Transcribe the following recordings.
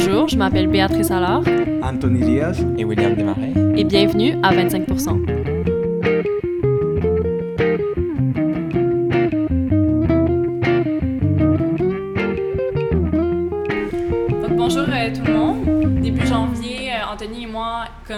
Bonjour, je m'appelle Béatrice Allard. Anthony Diaz. Et William Desmarais. Et bienvenue à 25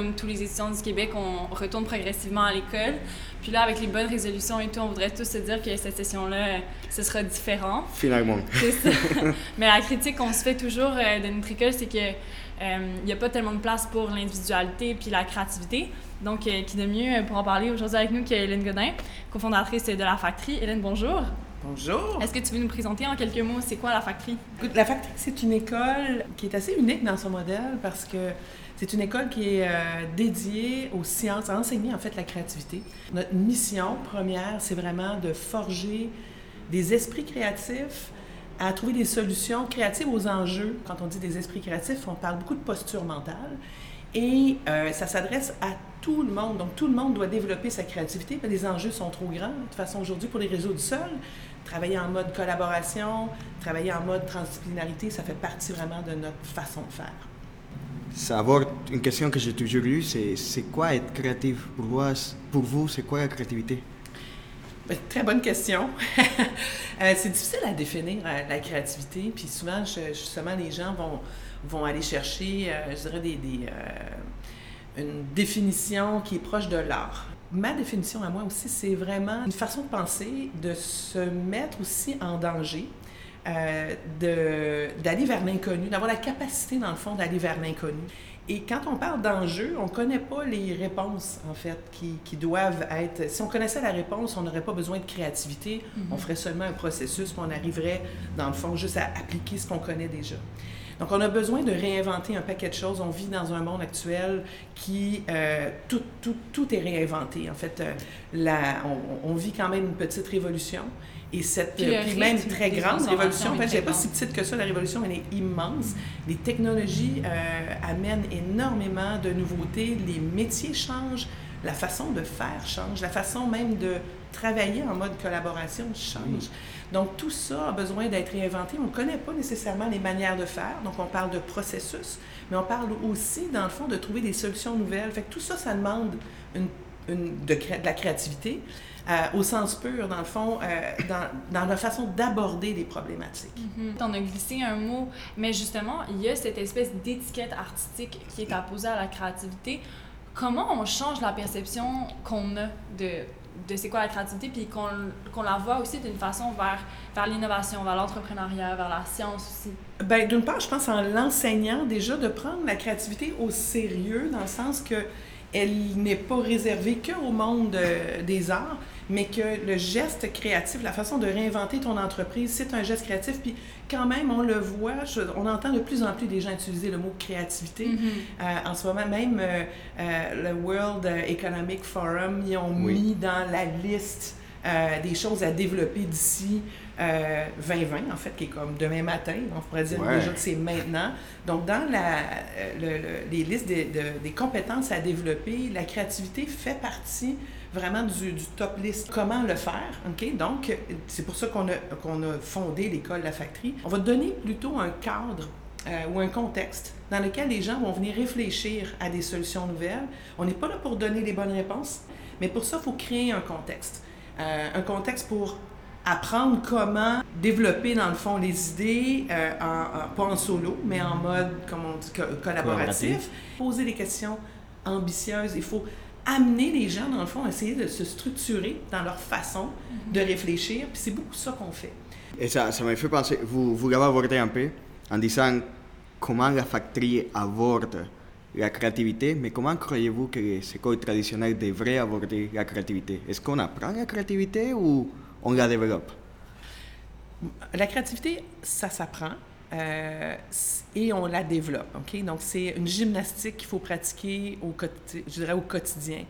comme tous les étudiants du Québec, on retourne progressivement à l'école. Puis là, avec les bonnes résolutions et tout, on voudrait tous se dire que cette session-là, ce sera différent. Finalement. C'est ça. Mais la critique qu'on se fait toujours euh, de notre école, c'est que il n'y a pas tellement de place pour l'individualité puis la créativité. Donc, qui de mieux pour en parler aujourd'hui avec nous qu'Hélène Godin, cofondatrice de la Factory. Hélène, bonjour. Bonjour. Est-ce que tu veux nous présenter en quelques mots c'est quoi la Factory? La Factory, c'est une école qui est assez unique dans son modèle parce que c'est une école qui est euh, dédiée aux sciences, à enseigner en fait la créativité. Notre mission première, c'est vraiment de forger des esprits créatifs à trouver des solutions créatives aux enjeux. Quand on dit des esprits créatifs, on parle beaucoup de posture mentale. Et euh, ça s'adresse à tout le monde. Donc, tout le monde doit développer sa créativité, mais les enjeux sont trop grands. De toute façon, aujourd'hui, pour les réseaux du sol, travailler en mode collaboration, travailler en mode transdisciplinarité, ça fait partie vraiment de notre façon de faire. Savoir, une question que j'ai toujours eue, c'est, c'est quoi être créatif pour vous? Pour vous, c'est quoi la créativité? Ben, très bonne question. Euh, c'est difficile à définir euh, la créativité, puis souvent, justement, les gens vont, vont aller chercher, euh, je dirais, des, des une définition qui est proche de l'art ma définition à moi aussi, c'est vraiment une façon de penser, de se mettre aussi en danger, euh, d'aller vers l'inconnu, d'avoir la capacité, dans le fond, d'aller vers l'inconnu. Et quand on parle d'enjeu, on ne connaît pas les réponses, en fait, qui, qui, doivent être... Si on connaissait la réponse, on n'aurait pas besoin de créativité. On mhm. ferait seulement un processus, puis on arriverait, dans le fond, juste à appliquer ce qu'on connaît déjà. Donc, on a besoin de réinventer un paquet de choses. On vit dans un monde actuel qui, euh, tout, tout, tout, est réinventé. En fait, euh, la, on, vit quand même une petite révolution. Et cette, puis, même très grande révolution, en fait, je pas si petite que ça, la révolution, elle est immense. Les technologies euh, amènent énormément de nouveautés, les métiers changent, la façon de faire change, la façon même de travailler en mode collaboration change. Donc, tout ça a besoin d'être réinventé. On ne connaît pas nécessairement les manières de faire. Donc, on parle de processus, mais on parle aussi, dans le fond, de trouver des solutions nouvelles. Fait que tout ça, ça demande une, de, la créativité. Euh, au sens pur, dans le fond, euh, dans, dans, la façon d'aborder les problématiques. Mm-hmm. On a glissé un mot, mais justement, il y a cette espèce d'étiquette artistique qui est apposée à la créativité. Comment on change la perception qu'on a de de c'est quoi la créativité, puis qu'on la voit aussi d'une façon vers, vers l'innovation, vers l'entrepreneuriat, vers la science aussi. Bien, d'une part, je pense en l'enseignant déjà de prendre la créativité au sérieux, dans le sens que elle n'est pas réservée qu'au monde euh, des arts, mais que le geste créatif, la façon de réinventer ton entreprise, c'est un geste créatif. Puis quand même, on le voit, on entend de plus en plus des gens utiliser le mot créativité. Mm-hmm. Euh, en ce moment, même euh, euh, le World Economic Forum, ils ont mis dans la liste des choses à développer d'ici 2020, en fait, qui est comme demain matin. On pourrait dire déjà que c'est maintenant. Donc, dans la, les listes des compétences à développer, la créativité fait partie vraiment du, top list. Comment le faire, OK? Donc, c'est pour ça qu'on a, qu'on a fondé l'école La Factory. On va donner plutôt un cadre euh, ou un contexte dans lequel les gens vont venir réfléchir à des solutions nouvelles. On n'est pas là pour donner les bonnes réponses, mais pour ça, il faut créer un contexte. Euh, un contexte pour apprendre comment développer, dans le fond, les idées, euh, en, pas en solo, mais en mode, comme on dit, collaboratif. Poser des questions ambitieuses. Il faut amener les gens, dans le fond, à essayer de se structurer dans leur façon mhm. de réfléchir. Puis c'est beaucoup ça qu'on fait. Et ça, ça m'a fait penser, vous, vous l'avez abordé un peu en disant comment la factory aborde la créativité, mais comment croyez-vous que les écoles traditionnelles devraient aborder la créativité? Est-ce qu'on apprend la créativité ou on la développe? La créativité, ça s'apprend. Euh, et on la développe. OK? Donc, c'est une gymnastique qu'il faut pratiquer au, je dirais au quotidien.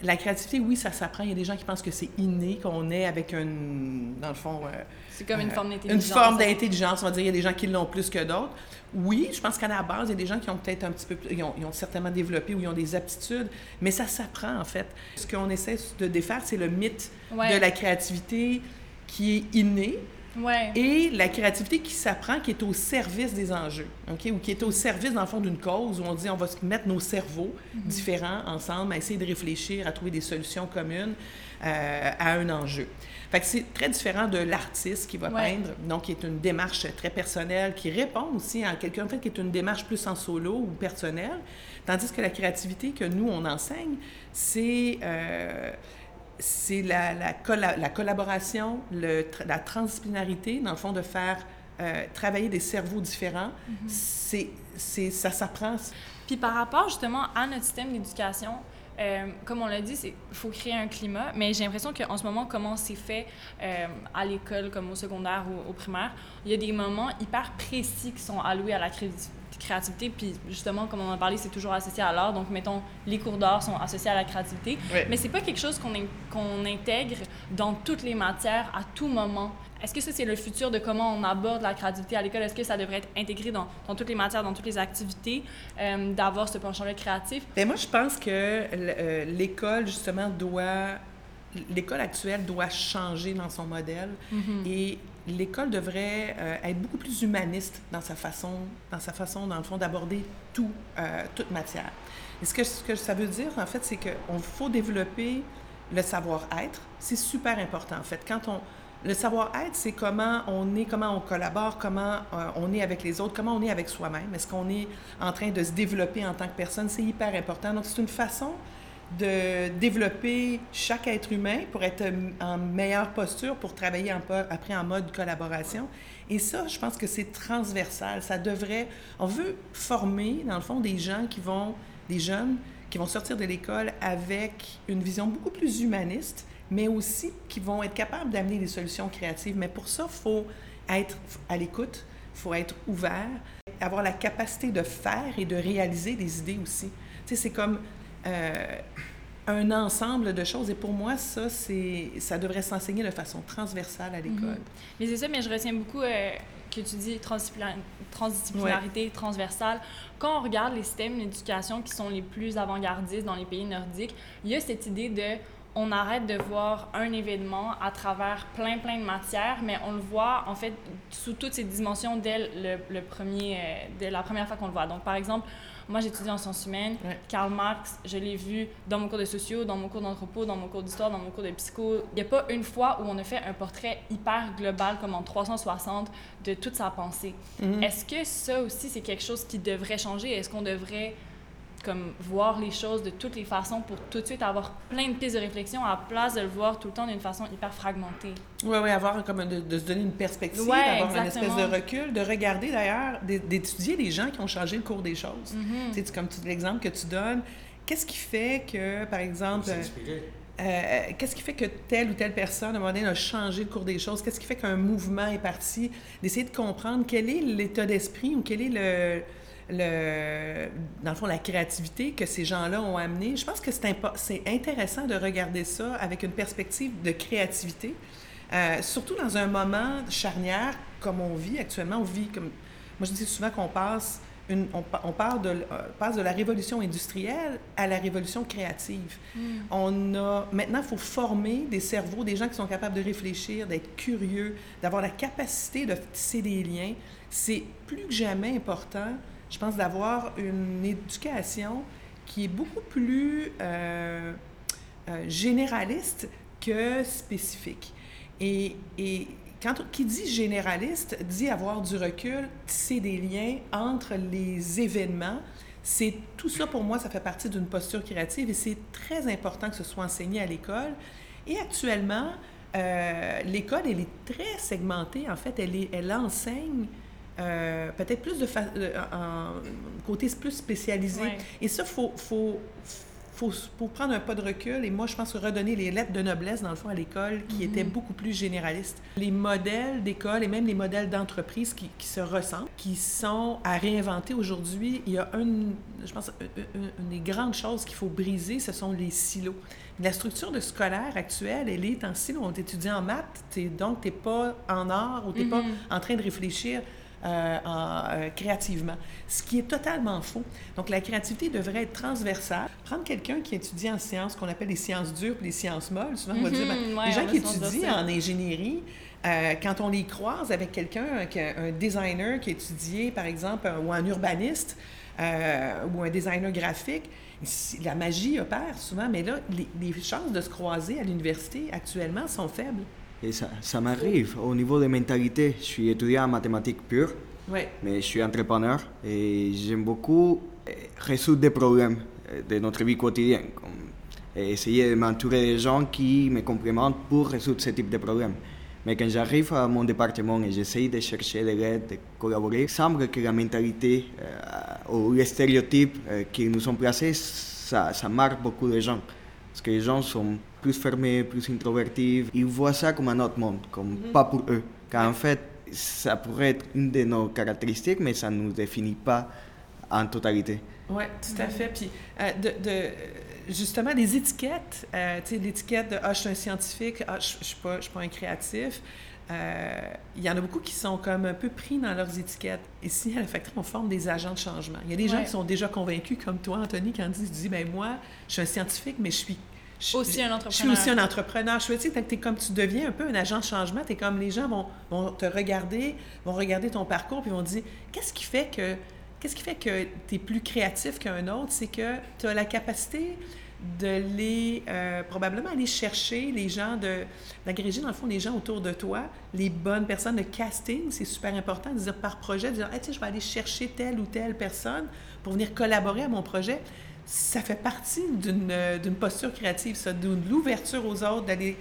La créativité, oui, ça s'apprend. Il y a des gens qui pensent que c'est inné, qu'on est avec une, dans le fond... Euh, c'est comme une forme d'intelligence. Une forme d'intelligence, on va dire. Il y a des gens qui l'ont plus que d'autres. Oui, je pense qu'à la base, il y a des gens qui ont peut-être un petit peu plus... Ils ont, ils ont, certainement développé ou ils ont des aptitudes, mais ça s'apprend, en fait. Ce qu'on essaie de défaire, c'est le mythe de la créativité qui est inné, Ouais. et la créativité qui s'apprend, qui est au service des enjeux, OK? ou qui est au service, dans le fond, d'une cause, où on dit on va se mettre nos cerveaux différents ensemble, à essayer de réfléchir, à trouver des solutions communes euh, à un enjeu. Fait que c'est très différent de l'artiste qui va Ouais. peindre, donc qui est une démarche très personnelle, qui répond aussi à quelqu'un en fait, qui est une démarche plus en solo ou personnelle, tandis que la créativité que nous, on enseigne, c'est... euh, c'est la, la, colla- la collaboration, le tra- la transdisciplinarité, dans le fond, de faire euh, travailler des cerveaux différents. C'est, c'est, ça s'apprend. Puis par rapport justement à notre système d'éducation, euh, comme on l'a dit, il faut créer un climat, mais j'ai l'impression qu'en ce moment, comment c'est fait euh, à l'école, comme au secondaire ou au primaire, il y a des moments hyper précis qui sont alloués à la cré- créativité, puis justement, comme on en a parlé, c'est toujours associé à l'art, donc mettons, les cours d'art sont associés à la créativité, Ouais. mais c'est pas quelque chose qu'on intègre dans toutes les matières à tout moment. Est-ce que ça, c'est le futur de comment on aborde la créativité à l'école? Est-ce que ça devrait être intégré dans, dans toutes les matières, dans toutes les activités, euh, d'avoir ce penchant-là créatif? Ben moi, je pense que euh, l'école, justement, doit... L'école actuelle doit changer dans son modèle et l'école devrait euh, être beaucoup plus humaniste dans sa façon, dans sa façon, dans le fond, d'aborder tout, euh, toute matière. Et ce que, ce que ça veut dire, en fait, c'est qu'il faut développer le savoir-être. C'est super important, en fait. Quand on... Le savoir-être, c'est comment on est, comment on collabore, comment euh, on est avec les autres, comment on est avec soi-même. Est-ce qu'on est en train de se développer en tant que personne? C'est hyper important. Donc, c'est une façon de développer chaque être humain pour être en meilleure posture pour travailler en, après en mode collaboration. Et ça, je pense que c'est transversal. Ça devrait... On veut former, dans le fond, des gens qui vont... des jeunes qui vont sortir de l'école avec une vision beaucoup plus humaniste, mais aussi qui vont être capables d'amener des solutions créatives. Mais pour ça, il faut être à l'écoute, il faut être ouvert, avoir la capacité de faire et de réaliser des idées aussi. Tu sais, c'est comme euh, un ensemble de choses. Et pour moi, ça, c'est, ça devrait s'enseigner de façon transversale à l'école. Mais c'est ça, mais je retiens beaucoup euh, que tu dis transdisciplin- transdisciplinarité, transversale. Quand on regarde les systèmes d'éducation qui sont les plus avant-gardistes dans les pays nordiques, il y a cette idée de on arrête de voir un événement à travers plein, plein de matières, mais on le voit en fait sous toutes ses dimensions dès, le, le premier, euh, dès la première fois qu'on le voit. Donc, par exemple, moi j'étudie en sciences humaines. Ouais. Karl Marx, je l'ai vu dans mon cours de sociaux, dans mon cours d'anthropo, dans mon cours d'histoire, dans mon cours de psycho. Il n'y a pas une fois où on a fait un portrait hyper global, comme en 360, de toute sa pensée. Mhm. Est-ce que ça aussi, c'est quelque chose qui devrait changer? Est-ce qu'on devrait comme voir les choses de toutes les façons pour tout de suite avoir plein de pistes de réflexion à la place de le voir tout le temps d'une façon hyper fragmentée? Oui, oui, avoir comme de, de se donner une perspective, Ouais, avoir une espèce de recul, de regarder d'ailleurs, d'é- d'étudier les gens qui ont changé le cours des choses. Tu sais, tu- comme l'exemple que tu donnes, qu'est-ce qui fait que, par exemple, euh, euh, qu'est-ce qui fait que telle ou telle personne, à un moment donné, a changé le cours des choses? Qu'est-ce qui fait qu'un mouvement est parti? D'essayer de comprendre quel est l'état d'esprit ou quel est le, le, dans le fond, la créativité que ces gens-là ont amené. Je pense que c'est intéressant de regarder ça avec une perspective de créativité, euh, surtout dans un moment charnière comme on vit actuellement. On vit comme... Moi, je dis souvent qu'on passe une, on, pa- on part de, euh, passe de la révolution industrielle à la révolution créative. On a, maintenant, il faut former des cerveaux, des gens qui sont capables de réfléchir, d'être curieux, d'avoir la capacité de tisser des liens. C'est plus que jamais important, je pense, d'avoir une éducation qui est beaucoup plus euh, euh, généraliste que spécifique. Et, et quand qui dit généraliste dit avoir du recul, tisser des liens entre les événements. C'est tout ça pour moi, ça fait partie d'une posture créative et c'est très important que ce soit enseigné à l'école. Et actuellement, euh, l'école, elle est très segmentée. En fait, elle, est, elle enseigne euh, peut-être plus de côté plus spécialisé. Ouais. Et ça, il faut, faut, faut, faut prendre un pas de recul et moi, je pense redonner les lettres de noblesse, dans le fond, à l'école, qui étaient beaucoup plus généralistes. Les modèles d'école et même les modèles d'entreprise qui, qui se ressemblent, qui sont à réinventer aujourd'hui, il y a une, je pense, une, des grandes choses qu'il faut briser, ce sont les silos. La structure de scolaire actuelle, elle est en silo. On étudie en maths, t'es- donc tu n'es pas en art ou tu n'es pas Mhm. en train de réfléchir euh, en, euh, créativement, ce qui est totalement faux. Donc, la créativité devrait être transversale. Prendre quelqu'un qui étudie en sciences, qu'on appelle les sciences dures puis les sciences molles, souvent on va Mhm, dire, ben, ouais, les gens qui étudient en ingénierie, euh, quand on les croise avec quelqu'un, un designer qui a étudié, par exemple, ou un urbaniste, euh, ou un designer graphique, la magie opère souvent, mais là, les, chances de se croiser à l'université actuellement sont faibles. Et ça, ça m'arrive. Au niveau des mentalités, je suis étudiant en mathématiques pures, ouais. mais je suis entrepreneur et j'aime beaucoup euh, résoudre des problèmes de notre vie quotidienne. Comme essayer de m'entourer de gens qui me complémentent pour résoudre ce type de problème. Mais quand j'arrive à mon département et j'essaye de chercher de l'aide, de collaborer, il semble que la mentalité euh, ou les stéréotypes euh, qui nous sont placés, ça, ça marque beaucoup de gens. Parce que les gens sont plus fermés, plus introvertis. Ils voient ça comme un autre monde, comme mm-hmm. pas pour eux. Quand en fait, ça pourrait être une de nos caractéristiques, mais ça ne nous définit pas en totalité. Oui, tout à fait. Puis, euh, de justement, les étiquettes, euh, tu sais, l'étiquette de « Ah, je suis un scientifique, ah, je ne suis, pas, suis pas un créatif euh, il y en a beaucoup qui sont comme un peu pris dans leurs étiquettes. Ici, à la factory, on forme des agents de changement. Il y a des gens qui sont déjà convaincus, comme toi, Anthony, quand tu dis, ben moi, je suis un scientifique, mais je suis... aussi un entrepreneur. Je suis aussi un entrepreneur. Je veux dire, es comme tu deviens un peu un agent de changement, es comme les gens vont, vont te regarder, vont regarder ton parcours, puis vont dire, qu'est-ce qui fait que Qu'est-ce qui fait que tu es plus créatif qu'un autre? C'est que tu as la capacité de les, euh, probablement aller chercher les gens, de, d'agréger dans le fond les gens autour de toi, les bonnes personnes. Le casting, c'est super important, de dire par projet, de dire, hey, je vais aller chercher telle ou telle personne pour venir collaborer à mon projet. Ça fait partie d'une, d'une posture créative, ça, de l'ouverture aux autres, d'aller,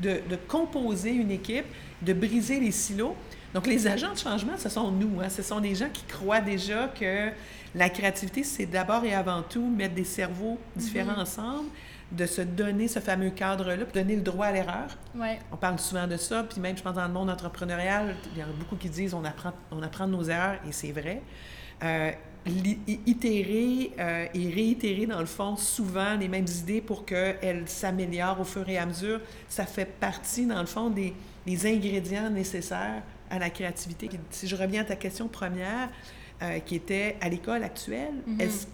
de, de composer une équipe, de briser les silos. Donc, les agents de changement, ce sont nous. Hein? Ce sont des gens qui croient déjà que la créativité, c'est d'abord et avant tout mettre des cerveaux différents mhm. ensemble, de se donner ce fameux cadre-là, donner le droit à l'erreur. Ouais. On parle souvent de ça, puis même, je pense, dans le monde entrepreneurial, il y en a beaucoup qui disent on apprend, on apprend de nos erreurs, et c'est vrai. Euh, itérer euh, et réitérer, dans le fond, souvent les mêmes idées pour qu'elles s'améliorent au fur et à mesure, ça fait partie, dans le fond, des, des ingrédients nécessaires à la créativité. Si je reviens à ta question première, euh, qui était à l'école actuelle, mm-hmm. est-ce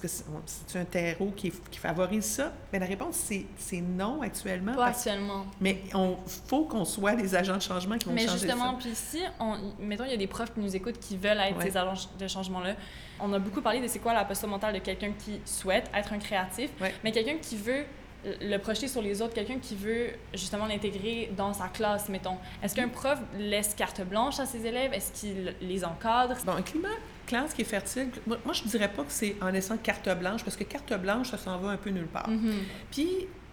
que c'est un terreau qui, qui favorise ça? Bien, la réponse, c'est non actuellement. Pas actuellement. Mais il faut qu'on soit des agents de changement qui vont mais changer justement, puis si, on, mettons, il y a des profs qui nous écoutent qui veulent être ces agents de changement-là, on a beaucoup parlé de c'est quoi la posture mentale de quelqu'un qui souhaite être un créatif, mais quelqu'un qui veut le projeter sur les autres, quelqu'un qui veut justement l'intégrer dans sa classe, mettons. Est-ce qu'un prof laisse carte blanche à ses élèves? Est-ce qu'il les encadre? Bon, un climat classe qui est fertile, moi, je ne dirais pas que c'est en laissant carte blanche, parce que carte blanche, ça s'en va un peu nulle part. Mm-hmm. Puis,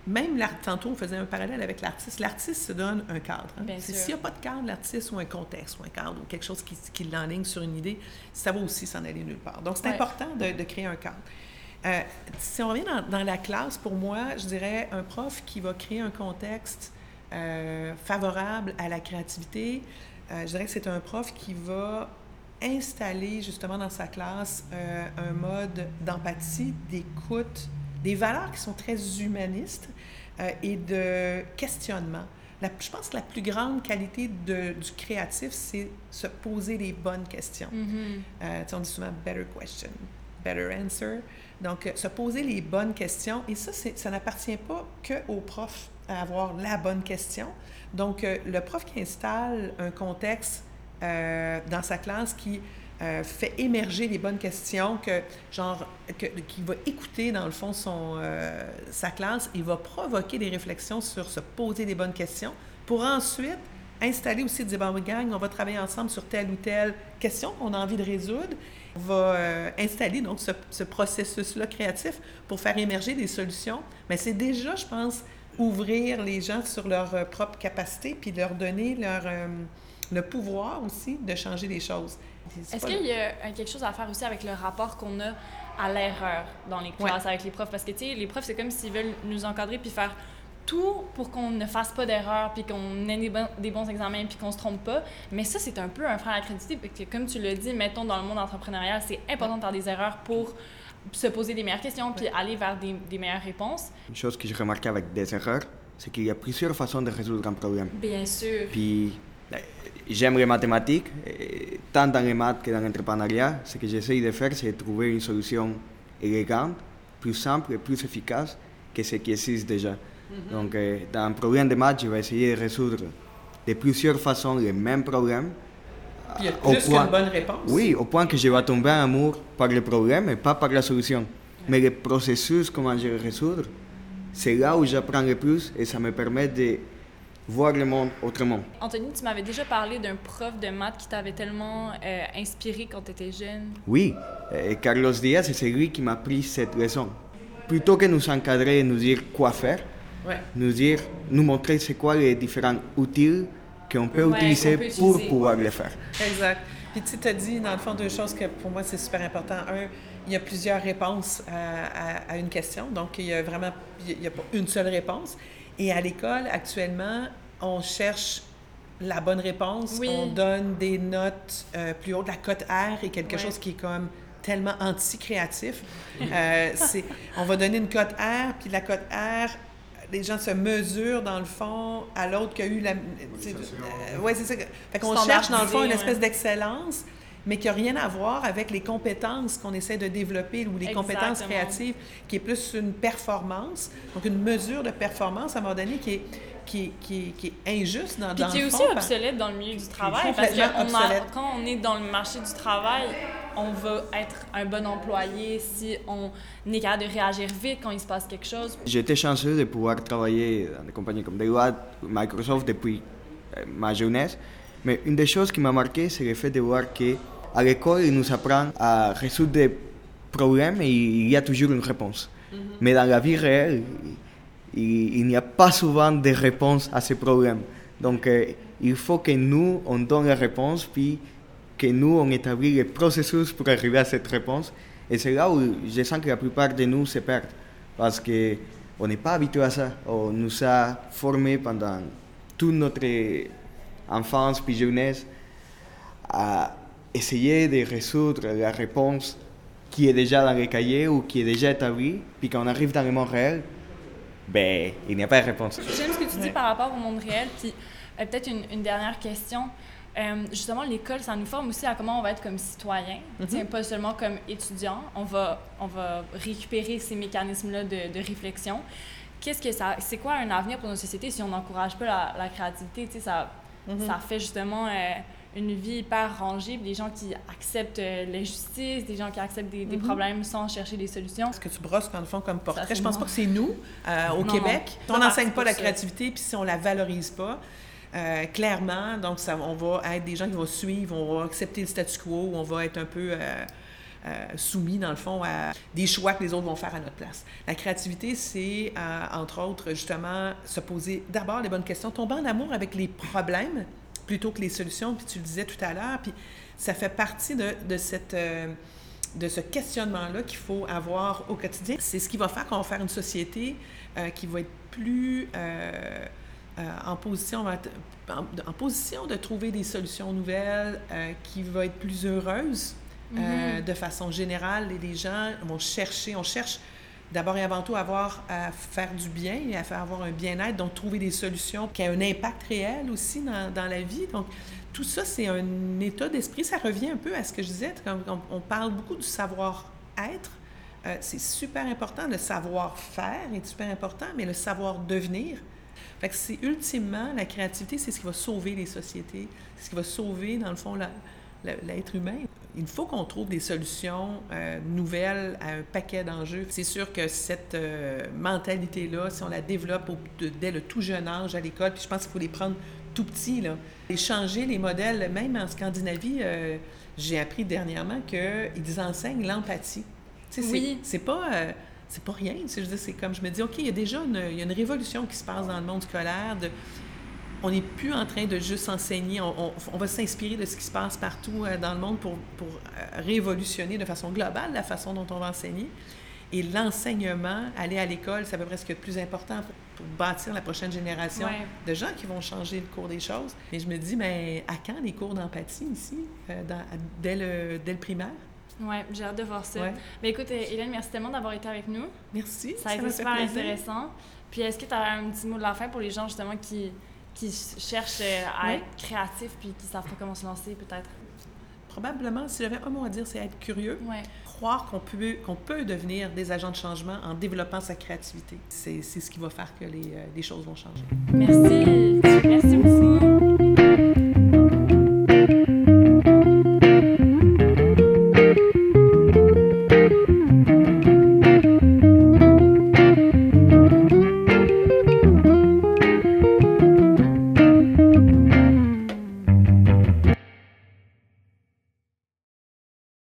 même tantôt, on faisait un parallèle avec l'artiste. L'artiste se donne un cadre. Hein. S'il n'y a pas de cadre, l'artiste ou un contexte ou un cadre ou quelque chose qui, qui l'enligne sur une idée, ça va aussi s'en aller nulle part. Donc, c'est important de, de créer un cadre. Euh, si on revient dans, la classe, pour moi, je dirais un prof qui va créer un contexte euh, favorable à la créativité, euh, je dirais que c'est un prof qui va installer justement dans sa classe un mode d'empathie, d'écoute, des valeurs qui sont très humanistes et de questionnement. je pense que la plus grande qualité de, du créatif, c'est se poser les bonnes questions. Mm-hmm. on dit souvent better question, better answer. Donc, euh, se poser les bonnes questions. Et ça, ça n'appartient pas qu'au prof à avoir la bonne question. Donc, euh, le prof qui installe un contexte euh, dans sa classe qui fait émerger les bonnes questions, que, genre, qui va écouter, dans le fond, son, sa classe et va provoquer des réflexions sur se poser les bonnes questions pour ensuite installer aussi, dire, bon, gang, on va travailler ensemble sur telle ou telle question qu'on a envie de résoudre va euh, installer donc ce, processus-là créatif pour faire émerger des solutions. Mais c'est déjà, je pense, ouvrir les gens sur leur euh, propre capacité puis leur donner leur, euh, le pouvoir aussi de changer les choses. Est-ce qu'il y a quelque chose à faire aussi avec le rapport qu'on a à l'erreur dans les classes avec les profs? Parce que, tu sais, les profs, c'est comme s'ils veulent nous encadrer puis faire tout pour qu'on ne fasse pas d'erreurs, puis qu'on ait des bons, examens, puis qu'on se trompe pas. Mais ça, c'est un peu un frein à la crédibilité, parce que comme tu l'as dit, mettons dans le monde entrepreneurial, c'est important de faire des erreurs pour se poser des meilleures questions, puis aller vers des, des, meilleures réponses. Une chose que j'ai remarqué avec des erreurs, c'est qu'il y a plusieurs façons de résoudre un problème. Bien sûr. Puis ben, j'aime les mathématiques, tant dans les maths que dans l'entrepreneuriat. Ce que j'essaie de faire, c'est de trouver une solution élégante, plus simple et plus efficace que ce qui existe déjà. Donc, euh, dans un problème de maths, je vais essayer de résoudre de plusieurs façons les mêmes problèmes. Puis il y a plus point- qu'une bonne réponse. Oui, au point que je vais tomber en amour par le problème et pas par la solution. Mais le processus, comment je le résoudre, c'est là où j'apprends le plus et ça me permet de voir le monde autrement. Anthony, tu m'avais déjà parlé d'un prof de maths qui t'avait tellement euh, inspiré quand tu étais jeune. Oui, et Carlos Diaz, c'est lui qui m'a pris cette leçon. Plutôt que nous encadrer et nous dire quoi faire, Ouais. nous dire, nous montrer c'est quoi les différents outils qu'on peut Ouais, utiliser peut pour utiliser. pouvoir le faire. Exact. Puis tu as dit, dans le fond, deux choses que pour moi, c'est super important. Un, il y a plusieurs réponses à, à- à une question. Donc, il y a vraiment, il n'y a pas une seule réponse. Et à l'école, actuellement, on cherche la bonne réponse. Oui. On donne des notes euh, plus hautes. La cote R est quelque Ouais. chose qui est comme tellement anti-créatif. Euh, c'est- on va donner une cote R, puis la cote R, les gens se mesurent, dans le fond, à l'autre qui a eu la... c'est- euh, ouais, c'est ça. Fait qu'on cherche, dans le fond, une espèce ouais. d'excellence, mais qui n'a rien à voir avec les compétences qu'on essaie de développer ou les compétences créatives, qui est plus une performance, donc une mesure de performance à un moment donné qui est, qui est, qui est, qui est injuste dans, Puis dans qui est le aussi fond, par- obsolète dans le milieu du travail. Parce que on a- quand on est dans le marché du travail, on va être un bon employé si on est capable de réagir vite quand il se passe quelque chose. J'étais chanceux de pouvoir travailler dans des compagnies comme Deloitte, Microsoft depuis euh, ma jeunesse. Mais une des choses qui m'a marqué, c'est le fait de voir qu'à l'école, ils nous apprennent à résoudre des problèmes et il y a toujours une réponse. Mais dans la vie réelle, il, il n'y a pas souvent de réponse à ces problèmes. Donc, euh, il faut que nous, on donne la réponse, puis que nous, on établit le processus pour arriver à cette réponse. Et c'est là où je sens que la plupart de nous se perdent. Parce qu'on n'est pas habitué à ça. On nous a formés pendant toute notre enfance puis jeunesse à essayer de résoudre la réponse qui est déjà dans les cahiers ou qui est déjà établie. Puis quand on arrive dans le monde réel, ben, il n'y a pas de réponse. J'aime ce que tu dis Ouais. par rapport au monde réel. Puis euh, peut-être une, une dernière question. Euh, justement, l'école, ça nous forme aussi à comment on va être comme citoyen, Tiens, pas seulement comme étudiant. On va, on va récupérer ces mécanismes-là de, de réflexion. Qu'est-ce que ça, c'est quoi un avenir pour nos sociétés si on n'encourage pas la, la créativité? Tu sais, ça, ça fait justement euh, une vie hyper rangée, des gens qui acceptent euh, l'injustice, des gens qui acceptent des, des problèmes sans chercher des solutions. ce que tu brosses, dans le fond, comme Ça, portrait. c'est Je pense pas que c'est nous, euh, au Non, Québec. non. On n'enseigne pas la ça. créativité, puis si on la valorise pas, euh, clairement, donc ça, on va être des gens qui vont suivre, on va accepter le statu quo, on va être un peu euh, euh, soumis, dans le fond, à des choix que les autres vont faire à notre place. La créativité, c'est, entre autres, justement, se poser d'abord les bonnes questions, tomber en amour avec les problèmes plutôt que les solutions, puis tu le disais tout à l'heure, puis ça fait partie de, de cette... de ce questionnement-là qu'il faut avoir au quotidien. C'est ce qui va faire qu'on va faire une société qui va être plus en, position, en, en position de trouver des solutions nouvelles, euh, qui va être plus heureuse euh, de façon générale. Et les gens vont chercher, on cherche d'abord et avant tout à avoir à faire du bien et à faire avoir un bien-être, donc trouver des solutions qui ont un impact réel aussi dans, dans la vie. Donc, tout ça, c'est un état d'esprit. Ça revient un peu à ce que je disais, quand on, on parle beaucoup du savoir-être. Euh, c'est super important, le savoir-faire est super important, mais le savoir-devenir. Fait que c'est ultimement, la créativité, c'est ce qui va sauver les sociétés, c'est ce qui va sauver, dans le fond, l'être humain. Il faut qu'on trouve des solutions euh, nouvelles à un paquet d'enjeux. C'est sûr que cette euh, mentalité-là, si on la développe au- de- dès le tout jeune âge à l'école, puis je pense qu'il faut les prendre tout petits, là, et changer les modèles, même en Scandinavie, euh, j'ai appris dernièrement qu'ils enseignent l'empathie. Oui. c'est pas... c'est pas rien. tu sais, Je c'est comme je me dis, OK, il y a déjà une, il y a une révolution qui se passe dans le monde scolaire. De, on n'est plus en train de juste enseigner. On, on- on va s'inspirer de ce qui se passe partout euh, dans le monde pour, pour euh, révolutionner de façon globale la façon dont on va enseigner. Et l'enseignement, aller à l'école, c'est à peu près ce qui est le plus important pour, pour bâtir la prochaine génération Ouais. de gens qui vont changer le cours des choses. Et je me dis, mais à quand les cours d'empathie ici, euh, dans- à- dès, le, dès le primaire? Ouais, j'ai hâte de voir ça. Ouais. Mais écoute, euh, Hélène, merci tellement d'avoir été avec nous. Merci. Ça a été super intéressant. Puis est-ce que tu as un petit mot de la fin pour les gens justement qui, qui cherchent euh, à être créatifs puis qui savent pas comment se lancer peut-être? Probablement, si j'avais un mot à dire, c'est être curieux. Ouais. croire qu'on peut, qu'on peut devenir des agents de changement en développant sa créativité. C'est c'est ce qui va faire que les, euh, les choses vont changer. Merci.